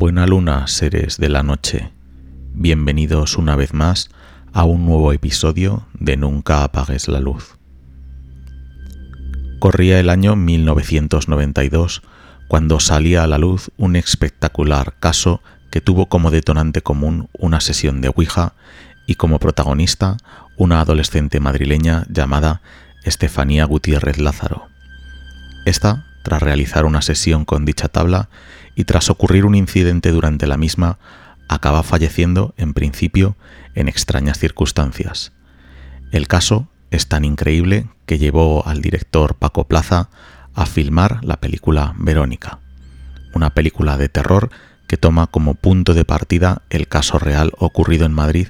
Buena luna, seres de la noche. Bienvenidos una vez más a un nuevo episodio de Nunca apagues la luz. Corría el año 1992 cuando salía a la luz un espectacular caso que tuvo como detonante común una sesión de Ouija y como protagonista una adolescente madrileña llamada Estefanía Gutiérrez Lázaro. Esta, tras realizar una sesión con dicha tabla y tras ocurrir un incidente durante la misma, acaba falleciendo, en principio, en extrañas circunstancias. El caso es tan increíble que llevó al director Paco Plaza a filmar la película Verónica, una película de terror que toma como punto de partida el caso real ocurrido en Madrid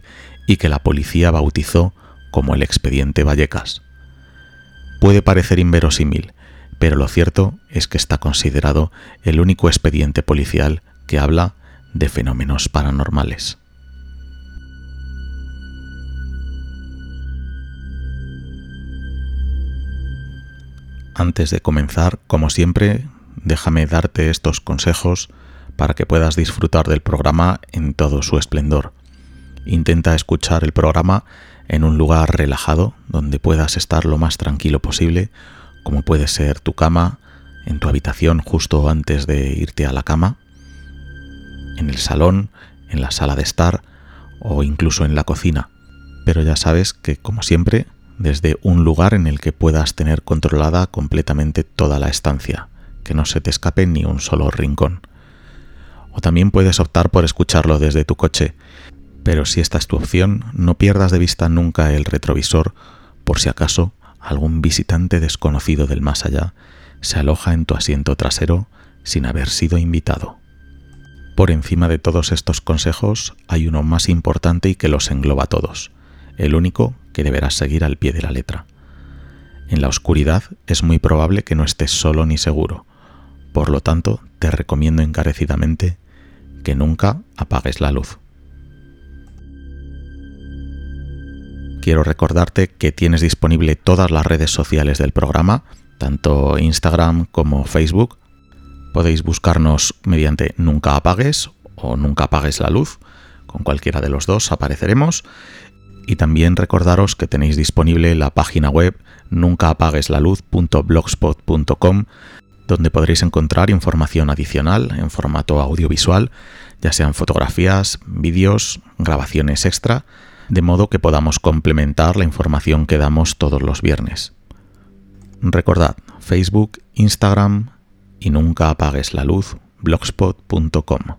y que la policía bautizó como el expediente Vallecas. Puede parecer inverosímil, pero lo cierto es que está considerado el único expediente policial que habla de fenómenos paranormales. Antes de comenzar, como siempre, déjame darte estos consejos para que puedas disfrutar del programa en todo su esplendor. Intenta escuchar el programa en un lugar relajado donde puedas estar lo más tranquilo posible, como puede ser tu cama, en tu habitación justo antes de irte a la cama, en el salón, en la sala de estar o incluso en la cocina. Pero ya sabes que, como siempre, desde un lugar en el que puedas tener controlada completamente toda la estancia, que no se te escape ni un solo rincón. O también puedes optar por escucharlo desde tu coche, pero si esta es tu opción, no pierdas de vista nunca el retrovisor por si acaso algún visitante desconocido del más allá se aloja en tu asiento trasero sin haber sido invitado. Por encima de todos estos consejos hay uno más importante y que los engloba todos, el único que deberás seguir al pie de la letra. En la oscuridad es muy probable que no estés solo ni seguro, por lo tanto te recomiendo encarecidamente que nunca apagues la luz. Quiero recordarte que tienes disponible todas las redes sociales del programa, tanto Instagram como Facebook. Podéis buscarnos mediante Nunca apagues o Nunca apagues la luz. Con cualquiera de los dos apareceremos y también recordaros que tenéis disponible la página web nuncaapagueslaluz.blogspot.com donde podréis encontrar información adicional en formato audiovisual, ya sean fotografías, vídeos, grabaciones extra, de modo que podamos complementar la información que damos todos los viernes. Recordad, Facebook, Instagram y nunca apagues la luz, blogspot.com.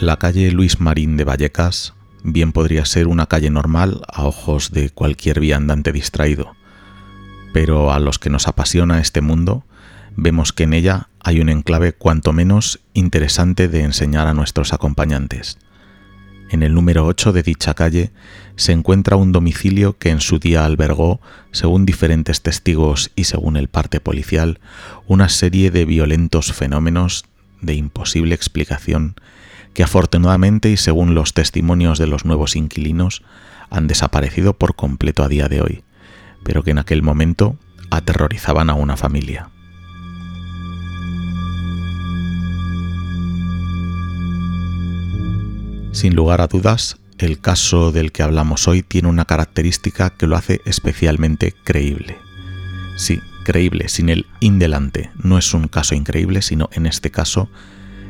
La calle Luis Marín de Vallecas bien podría ser una calle normal a ojos de cualquier viandante distraído, pero a los que nos apasiona este mundo, vemos que en ella hay un enclave cuanto menos interesante de enseñar a nuestros acompañantes. En el número 8 de dicha calle se encuentra un domicilio que en su día albergó, según diferentes testigos y según el parte policial, una serie de violentos fenómenos de imposible explicación que afortunadamente y según los testimonios de los nuevos inquilinos han desaparecido por completo a día de hoy, pero que en aquel momento aterrorizaban a una familia. Sin lugar a dudas, el caso del que hablamos hoy tiene una característica que lo hace especialmente creíble. Sí, creíble, sin el indelante. No es un caso increíble, sino en este caso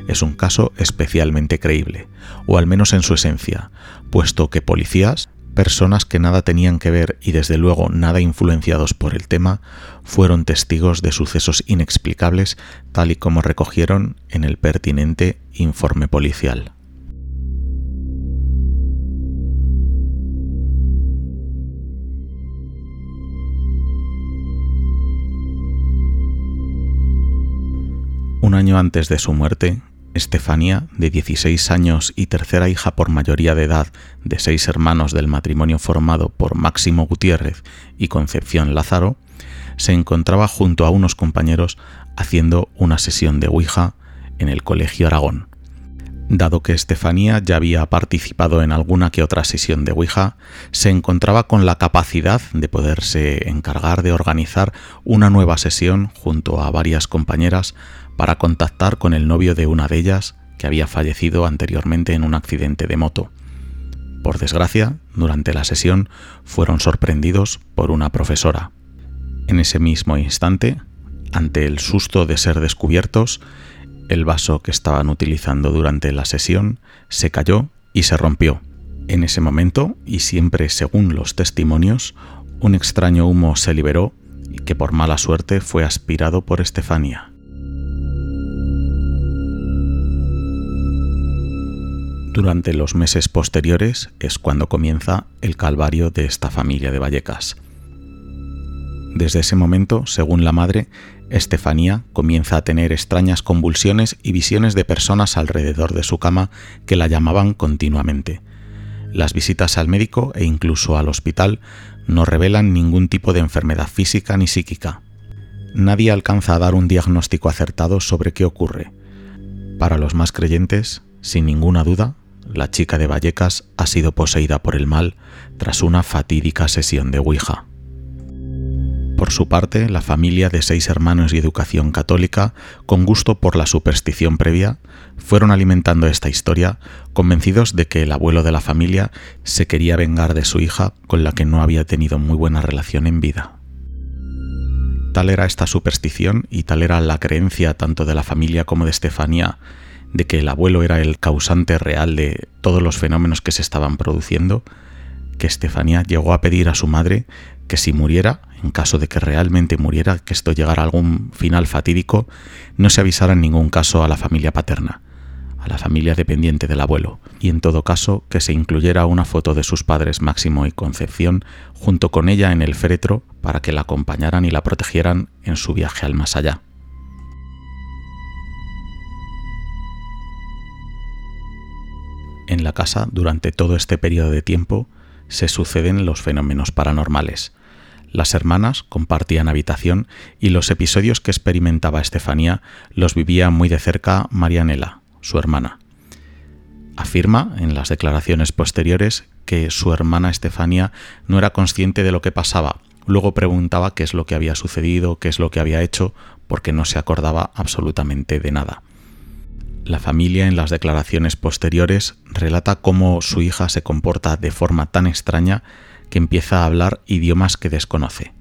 es un caso especialmente creíble, o al menos en su esencia, puesto que policías, personas que nada tenían que ver y desde luego nada influenciados por el tema, fueron testigos de sucesos inexplicables tal y como recogieron en el pertinente informe policial. Un año antes de su muerte, Estefanía, de 16 años y tercera hija por mayoría de edad de seis hermanos del matrimonio formado por Máximo Gutiérrez y Concepción Lázaro, se encontraba junto a unos compañeros haciendo una sesión de Ouija en el Colegio Aragón. Dado que Estefanía ya había participado en alguna que otra sesión de Ouija, se encontraba con la capacidad de poderse encargar de organizar una nueva sesión junto a varias compañeras para contactar con el novio de una de ellas que había fallecido anteriormente en un accidente de moto. Por desgracia, durante la sesión fueron sorprendidos por una profesora. En ese mismo instante, ante el susto de ser descubiertos, el vaso que estaban utilizando durante la sesión se cayó y se rompió. En ese momento, y siempre según los testimonios, un extraño humo se liberó que por mala suerte fue aspirado por Estefania. Durante los meses posteriores es cuando comienza el calvario de esta familia de Vallecas. Desde ese momento, según la madre, Estefanía comienza a tener extrañas convulsiones y visiones de personas alrededor de su cama que la llamaban continuamente. Las visitas al médico e incluso al hospital no revelan ningún tipo de enfermedad física ni psíquica. Nadie alcanza a dar un diagnóstico acertado sobre qué ocurre. Para los más creyentes, sin ninguna duda, la chica de Vallecas ha sido poseída por el mal tras una fatídica sesión de Ouija. Por su parte, la familia de seis hermanos y educación católica, con gusto por la superstición previa, fueron alimentando esta historia, convencidos de que el abuelo de la familia se quería vengar de su hija con la que no había tenido muy buena relación en vida. Tal era esta superstición y tal era la creencia tanto de la familia como de Estefanía de que el abuelo era el causante real de todos los fenómenos que se estaban produciendo, que Estefanía llegó a pedir a su madre que si muriera, en caso de que realmente muriera, que esto llegara a algún final fatídico, no se avisara en ningún caso a la familia paterna, a la familia dependiente del abuelo, y en todo caso que se incluyera una foto de sus padres Máximo y Concepción junto con ella en el féretro para que la acompañaran y la protegieran en su viaje al más allá. En la casa, durante todo este periodo de tiempo, se suceden los fenómenos paranormales, las hermanas compartían habitación y los episodios que experimentaba Estefanía los vivía muy de cerca Marianela, su hermana. Afirma en las declaraciones posteriores que su hermana Estefanía no era consciente de lo que pasaba. Luego preguntaba qué es lo que había sucedido, qué es lo que había hecho, porque no se acordaba absolutamente de nada. La familia en las declaraciones posteriores relata cómo su hija se comporta de forma tan extraña que empieza a hablar idiomas que desconoce.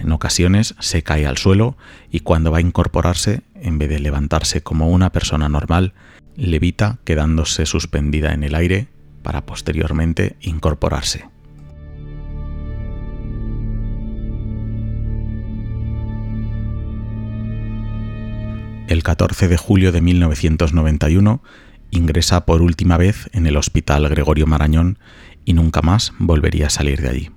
En ocasiones se cae al suelo y cuando va a incorporarse, en vez de levantarse como una persona normal, levita quedándose suspendida en el aire para posteriormente incorporarse. El 14 de julio de 1991 ingresa por última vez en el Hospital Gregorio Marañón y nunca más volvería a salir de allí.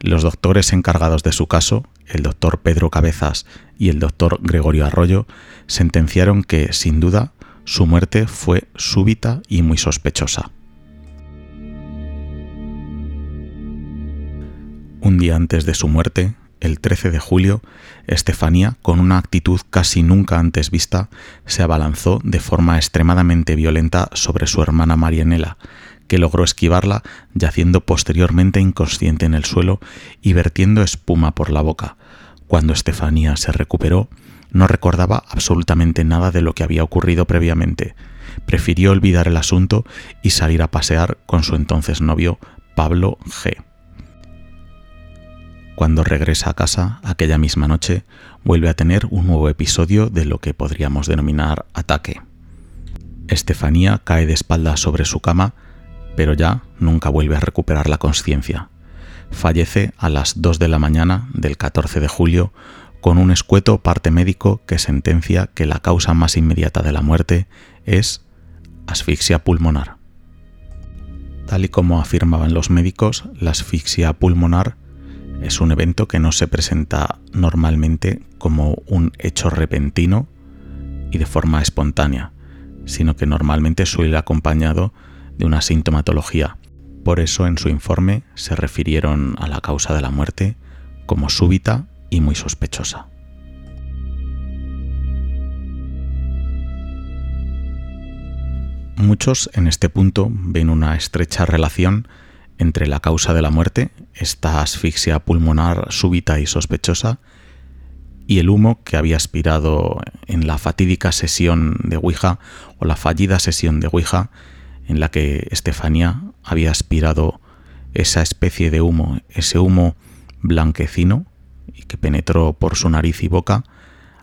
Los doctores encargados de su caso, el doctor Pedro Cabezas y el doctor Gregorio Arroyo, sentenciaron que, sin duda, su muerte fue súbita y muy sospechosa. Un día antes de su muerte, el 13 de julio, Estefanía, con una actitud casi nunca antes vista, se abalanzó de forma extremadamente violenta sobre su hermana Marianela, que logró esquivarla, yaciendo posteriormente inconsciente en el suelo y vertiendo espuma por la boca. Cuando Estefanía se recuperó, no recordaba absolutamente nada de lo que había ocurrido previamente. Prefirió olvidar el asunto y salir a pasear con su entonces novio, Pablo G. Cuando regresa a casa aquella misma noche, vuelve a tener un nuevo episodio de lo que podríamos denominar ataque. Estefanía cae de espaldas sobre su cama pero ya nunca vuelve a recuperar la conciencia. Fallece a las 2 de la mañana del 14 de julio con un escueto parte médico que sentencia que la causa más inmediata de la muerte es asfixia pulmonar. Tal y como afirmaban los médicos, la asfixia pulmonar es un evento que no se presenta normalmente como un hecho repentino y de forma espontánea, sino que normalmente suele ir acompañado de una sintomatología. Por eso en su informe se refirieron a la causa de la muerte como súbita y muy sospechosa. Muchos en este punto ven una estrecha relación entre la causa de la muerte, esta asfixia pulmonar súbita y sospechosa, y el humo que había aspirado en la fatídica sesión de Ouija o la fallida sesión de Ouija en la que Estefanía había aspirado esa especie de humo, ese humo blanquecino y que penetró por su nariz y boca,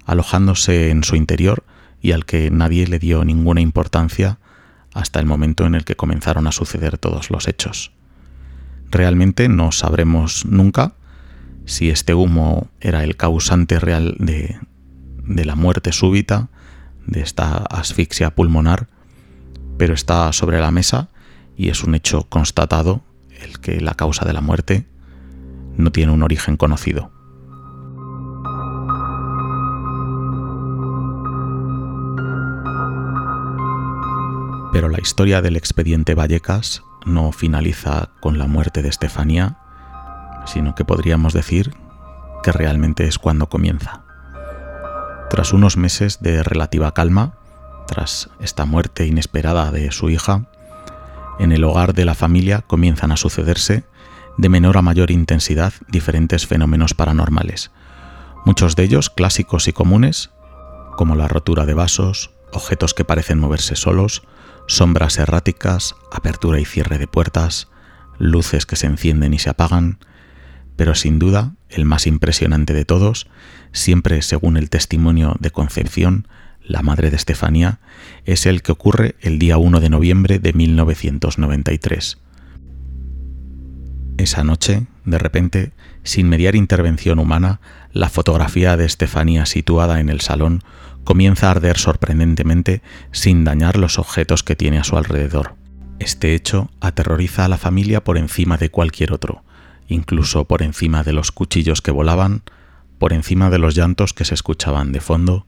alojándose en su interior y al que nadie le dio ninguna importancia hasta el momento en el que comenzaron a suceder todos los hechos. Realmente no sabremos nunca si este humo era el causante real de, de la muerte súbita, de esta asfixia pulmonar, pero está sobre la mesa y es un hecho constatado el que la causa de la muerte no tiene un origen conocido. Pero la historia del expediente Vallecas no finaliza con la muerte de Estefanía, sino que podríamos decir que realmente es cuando comienza. Tras unos meses de relativa calma, tras esta muerte inesperada de su hija, en el hogar de la familia comienzan a sucederse de menor a mayor intensidad diferentes fenómenos paranormales, muchos de ellos clásicos y comunes, como la rotura de vasos, objetos que parecen moverse solos, sombras erráticas, apertura y cierre de puertas, luces que se encienden y se apagan, pero sin duda el más impresionante de todos, siempre según el testimonio de Concepción, la madre de Estefanía, es el que ocurre el día 1 de noviembre de 1993. Esa noche, de repente, sin mediar intervención humana, la fotografía de Estefanía situada en el salón comienza a arder sorprendentemente sin dañar los objetos que tiene a su alrededor. Este hecho aterroriza a la familia por encima de cualquier otro, incluso por encima de los cuchillos que volaban, por encima de los llantos que se escuchaban de fondo,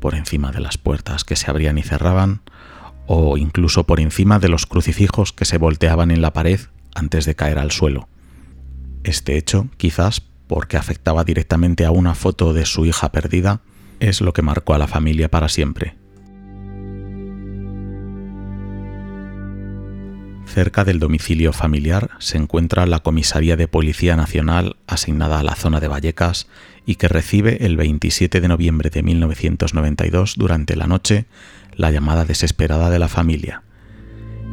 por encima de las puertas que se abrían y cerraban, o incluso por encima de los crucifijos que se volteaban en la pared antes de caer al suelo. Este hecho, quizás porque afectaba directamente a una foto de su hija perdida, es lo que marcó a la familia para siempre. Cerca del domicilio familiar se encuentra la Comisaría de Policía Nacional asignada a la zona de Vallecas y que recibe el 27 de noviembre de 1992 durante la noche la llamada desesperada de la familia.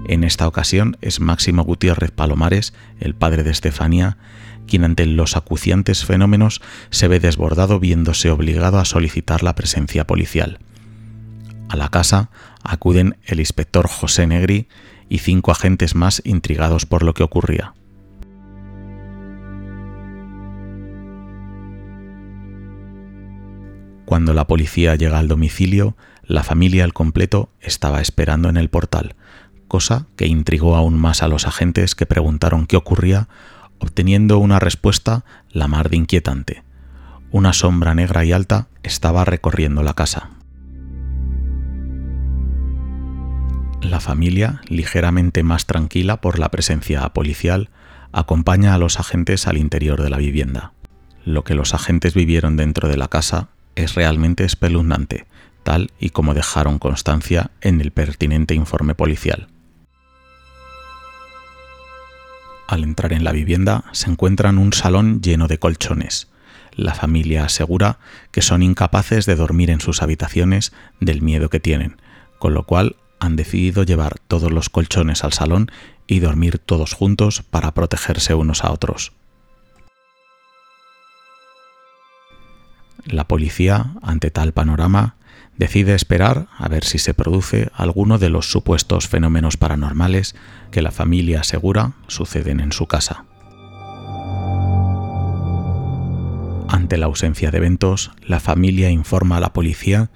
En esta ocasión es Máximo Gutiérrez Palomares, el padre de Estefanía, quien ante los acuciantes fenómenos se ve desbordado viéndose obligado a solicitar la presencia policial. A la casa acuden el inspector José Negri y cinco agentes más intrigados por lo que ocurría. Cuando la policía llega al domicilio, la familia al completo estaba esperando en el portal, cosa que intrigó aún más a los agentes que preguntaron qué ocurría obteniendo una respuesta la mar de inquietante. Una sombra negra y alta estaba recorriendo la casa. La familia, ligeramente más tranquila por la presencia policial, acompaña a los agentes al interior de la vivienda. Lo que los agentes vivieron dentro de la casa es realmente espeluznante, tal y como dejaron constancia en el pertinente informe policial. Al entrar en la vivienda se encuentran un salón lleno de colchones. La familia asegura que son incapaces de dormir en sus habitaciones del miedo que tienen, con lo cual han decidido llevar todos los colchones al salón y dormir todos juntos para protegerse unos a otros. La policía, ante tal panorama, decide esperar a ver si se produce alguno de los supuestos fenómenos paranormales que la familia asegura suceden en su casa. Ante la ausencia de eventos, la familia informa a la policía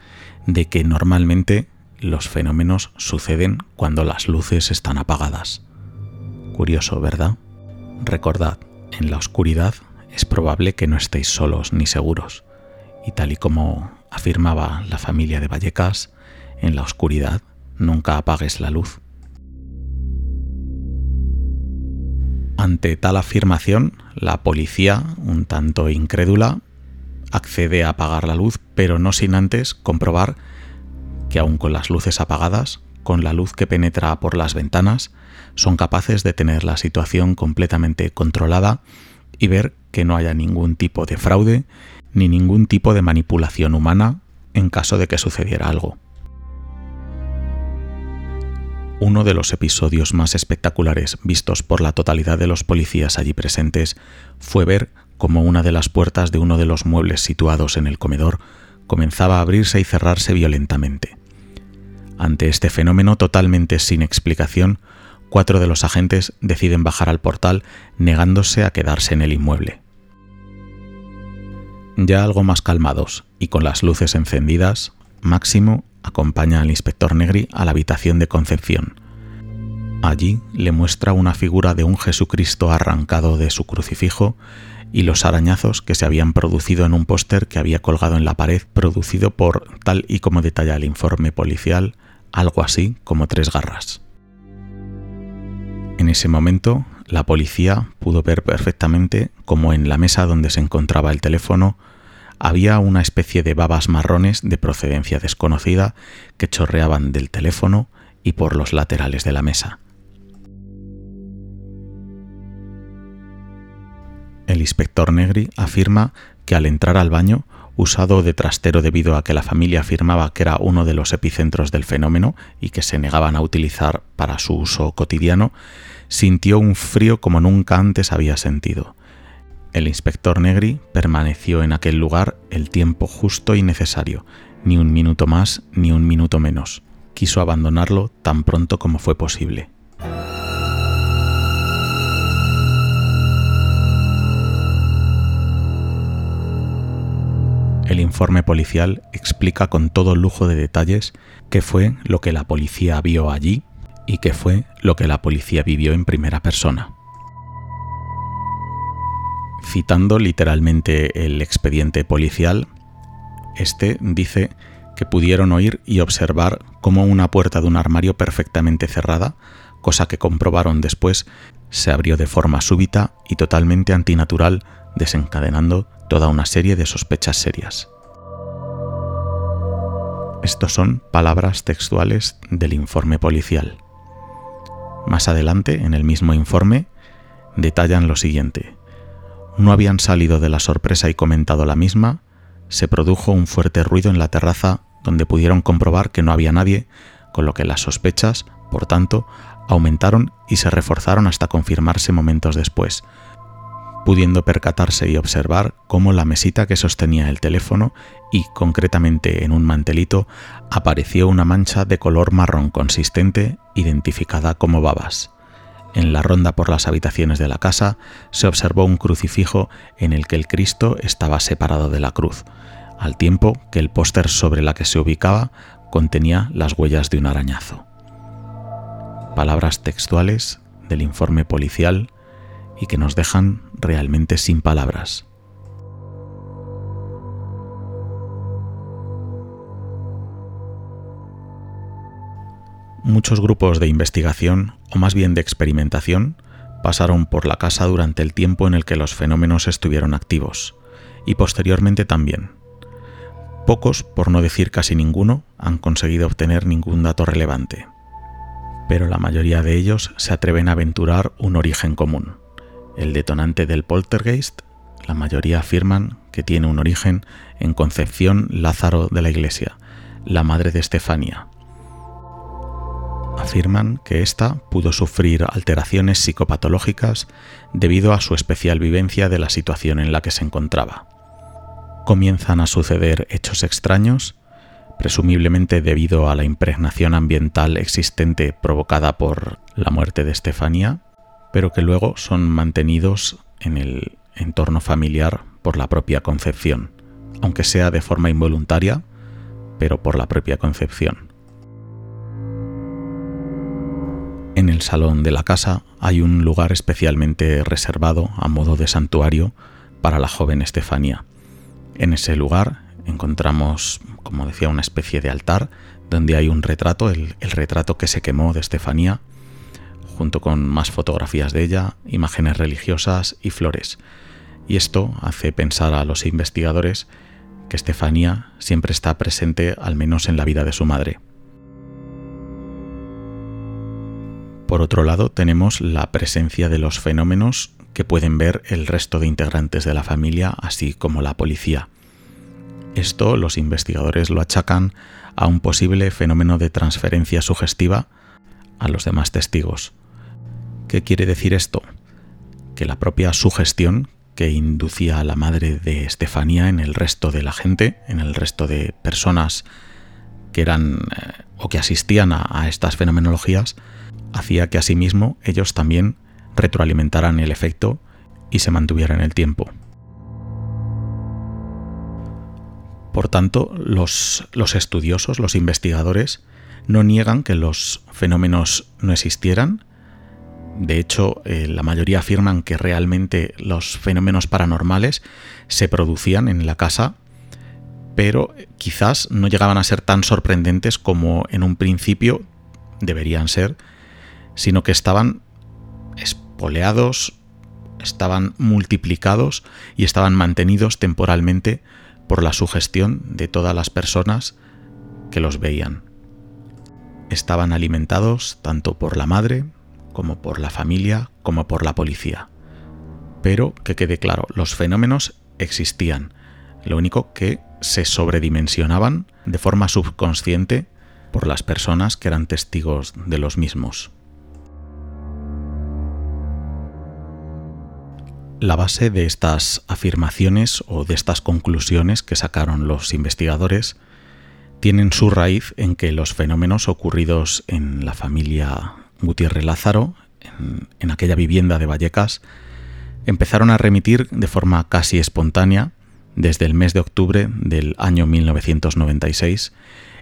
de que normalmente los fenómenos suceden cuando las luces están apagadas. Curioso, ¿verdad? Recordad, en la oscuridad es probable que no estéis solos ni seguros, y tal y como afirmaba la familia de Vallecas, en la oscuridad nunca apagues la luz. Ante tal afirmación, la policía, un tanto incrédula, accede a apagar la luz, pero no sin antes comprobar que aun con las luces apagadas, con la luz que penetra por las ventanas, son capaces de tener la situación completamente controlada y ver que no haya ningún tipo de fraude ni ningún tipo de manipulación humana en caso de que sucediera algo. Uno de los episodios más espectaculares vistos por la totalidad de los policías allí presentes fue ver cómo una de las puertas de uno de los muebles situados en el comedor comenzaba a abrirse y cerrarse violentamente. Ante este fenómeno totalmente sin explicación, cuatro de los agentes deciden bajar al portal negándose a quedarse en el inmueble. Ya algo más calmados y con las luces encendidas, Máximo acompaña al inspector Negri a la habitación de Concepción. Allí le muestra una figura de un Jesucristo arrancado de su crucifijo y los arañazos que se habían producido en un póster que había colgado en la pared, producido por, tal y como detalla el informe policial, algo así como tres garras. En ese momento, la policía pudo ver perfectamente cómo en la mesa donde se encontraba el teléfono había una especie de babas marrones de procedencia desconocida que chorreaban del teléfono y por los laterales de la mesa. El inspector Negri afirma que al entrar al baño, usado de trastero debido a que la familia afirmaba que era uno de los epicentros del fenómeno y que se negaban a utilizar para su uso cotidiano, sintió un frío como nunca antes había sentido el inspector Negri permaneció en aquel lugar el tiempo justo y necesario, ni un minuto más ni un minuto menos. Quiso abandonarlo tan pronto como fue posible. El informe policial explica con todo lujo de detalles qué fue lo que la policía vio allí y qué fue lo que la policía vivió en primera persona citando literalmente el expediente policial, este dice que pudieron oír y observar cómo una puerta de un armario perfectamente cerrada, cosa que comprobaron después, se abrió de forma súbita y totalmente antinatural, desencadenando toda una serie de sospechas serias. Estos son palabras textuales del informe policial. Más adelante, en el mismo informe, detallan lo siguiente no habían salido de la sorpresa y comentado la misma, se produjo un fuerte ruido en la terraza donde pudieron comprobar que no había nadie, con lo que las sospechas, por tanto, aumentaron y se reforzaron hasta confirmarse momentos después, pudiendo percatarse y observar cómo la mesita que sostenía el teléfono y concretamente en un mantelito apareció una mancha de color marrón consistente identificada como babas. En la ronda por las habitaciones de la casa se observó un crucifijo en el que el Cristo estaba separado de la cruz, al tiempo que el póster sobre la que se ubicaba contenía las huellas de un arañazo. Palabras textuales del informe policial y que nos dejan realmente sin palabras. Muchos grupos de investigación, o más bien de experimentación, pasaron por la casa durante el tiempo en el que los fenómenos estuvieron activos, y posteriormente también. Pocos, por no decir casi ninguno, han conseguido obtener ningún dato relevante, pero la mayoría de ellos se atreven a aventurar un origen común. El detonante del poltergeist, la mayoría afirman que tiene un origen en Concepción Lázaro de la Iglesia, la madre de Estefania, afirman que ésta pudo sufrir alteraciones psicopatológicas debido a su especial vivencia de la situación en la que se encontraba. Comienzan a suceder hechos extraños, presumiblemente debido a la impregnación ambiental existente provocada por la muerte de Estefanía, pero que luego son mantenidos en el entorno familiar por la propia concepción, aunque sea de forma involuntaria, pero por la propia concepción. En el salón de la casa hay un lugar especialmente reservado a modo de santuario para la joven Estefanía. En ese lugar encontramos, como decía, una especie de altar donde hay un retrato, el, retrato que se quemó de Estefanía, junto con más fotografías de ella, imágenes religiosas y flores. Y esto hace pensar a los investigadores que Estefanía siempre está presente al menos en la vida de su madre. Por otro lado, tenemos la presencia de los fenómenos que pueden ver el resto de integrantes de la familia, así como la policía. Esto los investigadores lo achacan a un posible fenómeno de transferencia sugestiva a los demás testigos. ¿Qué quiere decir esto? Que la propia sugestión que inducía a la madre de Estefanía en el resto de la gente, en el resto de personas que eran eh, o que asistían a, estas fenomenologías, hacía que asimismo ellos también retroalimentaran el efecto y se mantuvieran el tiempo. Por tanto, los, los, estudiosos, los investigadores, no niegan que los fenómenos no existieran, de hecho, eh, la mayoría afirman que realmente los fenómenos paranormales se producían en la casa, pero quizás no llegaban a ser tan sorprendentes como en un principio deberían ser, sino que estaban espoleados, estaban multiplicados y estaban mantenidos temporalmente por la sugestión de todas las personas que los veían. Estaban alimentados tanto por la madre, como por la familia, como por la policía. Pero que quede claro, los fenómenos existían, lo único que se sobredimensionaban de forma subconsciente por las personas que eran testigos de los mismos. La base de estas afirmaciones o de estas conclusiones que sacaron los investigadores tienen su raíz en que los fenómenos ocurridos en la familia Gutiérrez Lázaro, en, aquella vivienda de Vallecas, empezaron a remitir de forma casi espontánea desde el mes de octubre del año 1996,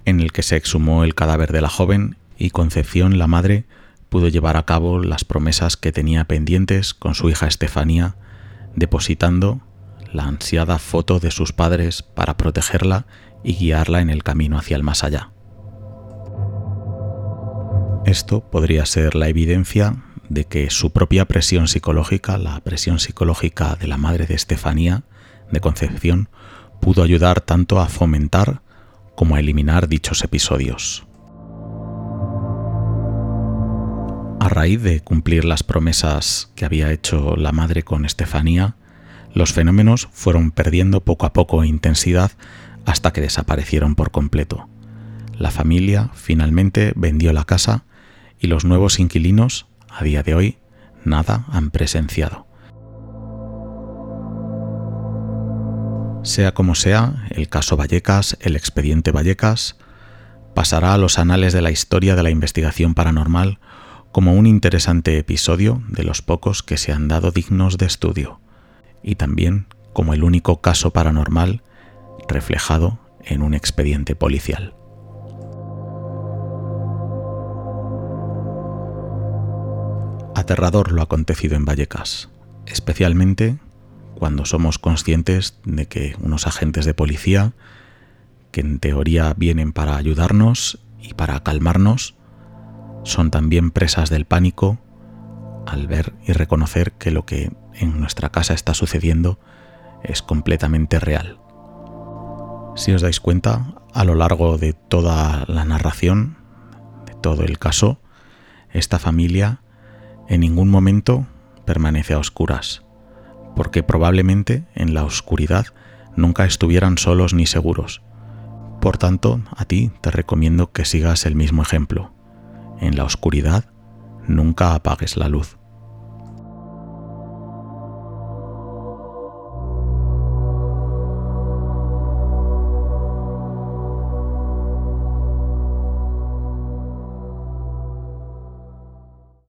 en el que se exhumó el cadáver de la joven y Concepción, la madre, pudo llevar a cabo las promesas que tenía pendientes con su hija Estefanía, depositando la ansiada foto de sus padres para protegerla y guiarla en el camino hacia el más allá. Esto podría ser la evidencia de que su propia presión psicológica, la presión psicológica de la madre de Estefanía, de Concepción, pudo ayudar tanto a fomentar como a eliminar dichos episodios. A raíz de cumplir las promesas que había hecho la madre con Estefanía, los fenómenos fueron perdiendo poco a poco intensidad hasta que desaparecieron por completo. La familia finalmente vendió la casa y los nuevos inquilinos, a día de hoy, nada han presenciado. Sea como sea, el caso Vallecas, el expediente Vallecas, pasará a los anales de la historia de la investigación paranormal como un interesante episodio de los pocos que se han dado dignos de estudio, y también como el único caso paranormal reflejado en un expediente policial. aterrador lo acontecido en Vallecas, especialmente cuando somos conscientes de que unos agentes de policía, que en teoría vienen para ayudarnos y para calmarnos, son también presas del pánico al ver y reconocer que lo que en nuestra casa está sucediendo es completamente real. Si os dais cuenta, a lo largo de toda la narración, de todo el caso, esta familia en ningún momento permanece a oscuras, porque probablemente en la oscuridad nunca estuvieran solos ni seguros. Por tanto, a ti te recomiendo que sigas el mismo ejemplo. En la oscuridad nunca apagues la luz.